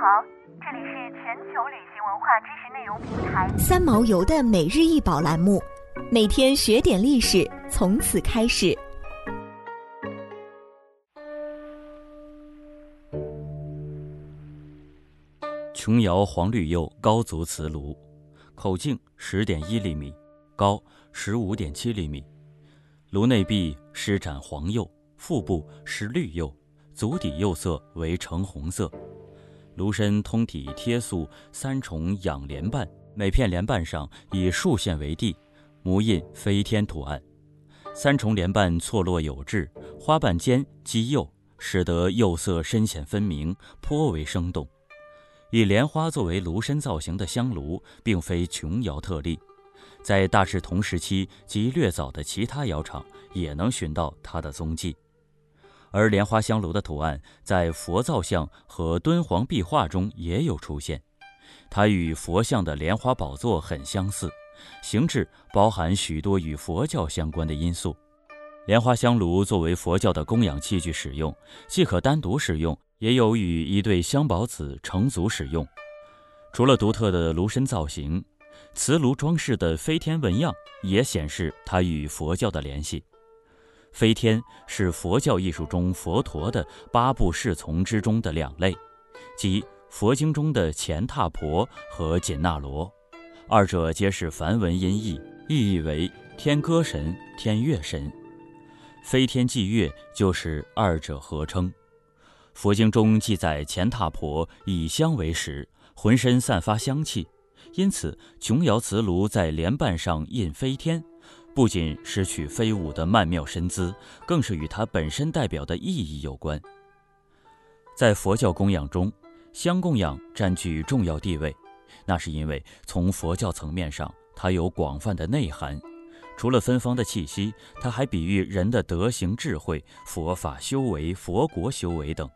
好，这里是全球旅行文化知识内容平台三毛游的每日一宝栏目，每天学点历史，从此开始。琼瑶黄绿釉高足瓷炉，口径十点一厘米，高十五点七厘米，炉内壁施展黄釉，腹部是绿釉，足底釉色为橙红色。炉身通体贴塑三重仰莲瓣，每片莲瓣上以竖线为地，模印飞天图案。三重莲瓣错落有致，花瓣间积釉，使得釉色深浅分明，颇为生动。以莲花作为炉身造型的香炉，并非琼窑特例，在大致同时期及略早的其他窑厂也能寻到它的踪迹。而莲花香炉的图案在佛造像和敦煌壁画中也有出现，它与佛像的莲花宝座很相似，形制包含许多与佛教相关的因素。莲花香炉作为佛教的供养器具使用，既可单独使用，也有与一对香宝子成组使用。除了独特的炉身造型，瓷炉装饰的飞天纹样也显示它与佛教的联系。飞天是佛教艺术中佛陀的八部侍从之中的两类，即佛经中的乾闼婆和紧那罗，二者皆是梵文音译，意义为天歌神、天乐神。飞天祭月就是二者合称。佛经中记载，乾闼婆以香为食，浑身散发香气，因此琼瑶瓷炉在莲瓣上印飞天。不仅是取飞舞的曼妙身姿，更是与它本身代表的意义有关。在佛教供养中，香供养占据重要地位，那是因为从佛教层面上，它有广泛的内涵。除了芬芳的气息，它还比喻人的德行智慧、佛法修为、佛国修为等，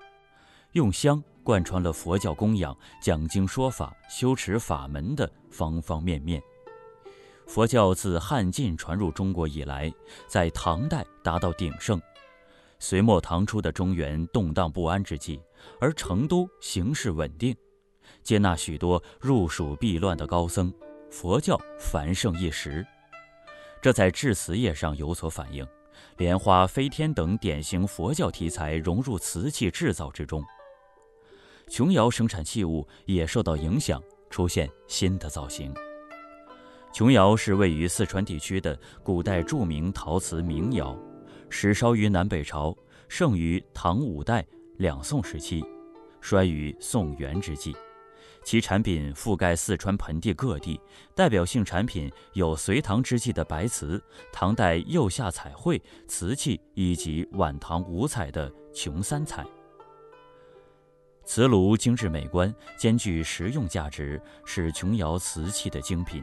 用香贯穿了佛教供养、讲经说法、修持法门的方方面面。佛教自汉晋传入中国以来，在唐代达到鼎盛。隋末唐初的中原动荡不安之际，而成都形势稳定，接纳许多入蜀避乱的高僧，佛教繁盛一时。这在制瓷业上有所反映，莲花、飞天等典型佛教题材融入瓷器制造之中。琼瑶生产器物也受到影响，出现新的造型。琼窑是位于四川地区的古代著名陶瓷名窑，始烧于南北朝，盛于唐五代、两宋时期，衰于宋元之际。其产品覆盖四川盆地各地，代表性产品有隋唐之际的白瓷、唐代釉下彩绘瓷器以及晚唐五彩的琼三彩。瓷炉精致美观，兼具实用价值，是琼窑瓷器的精品。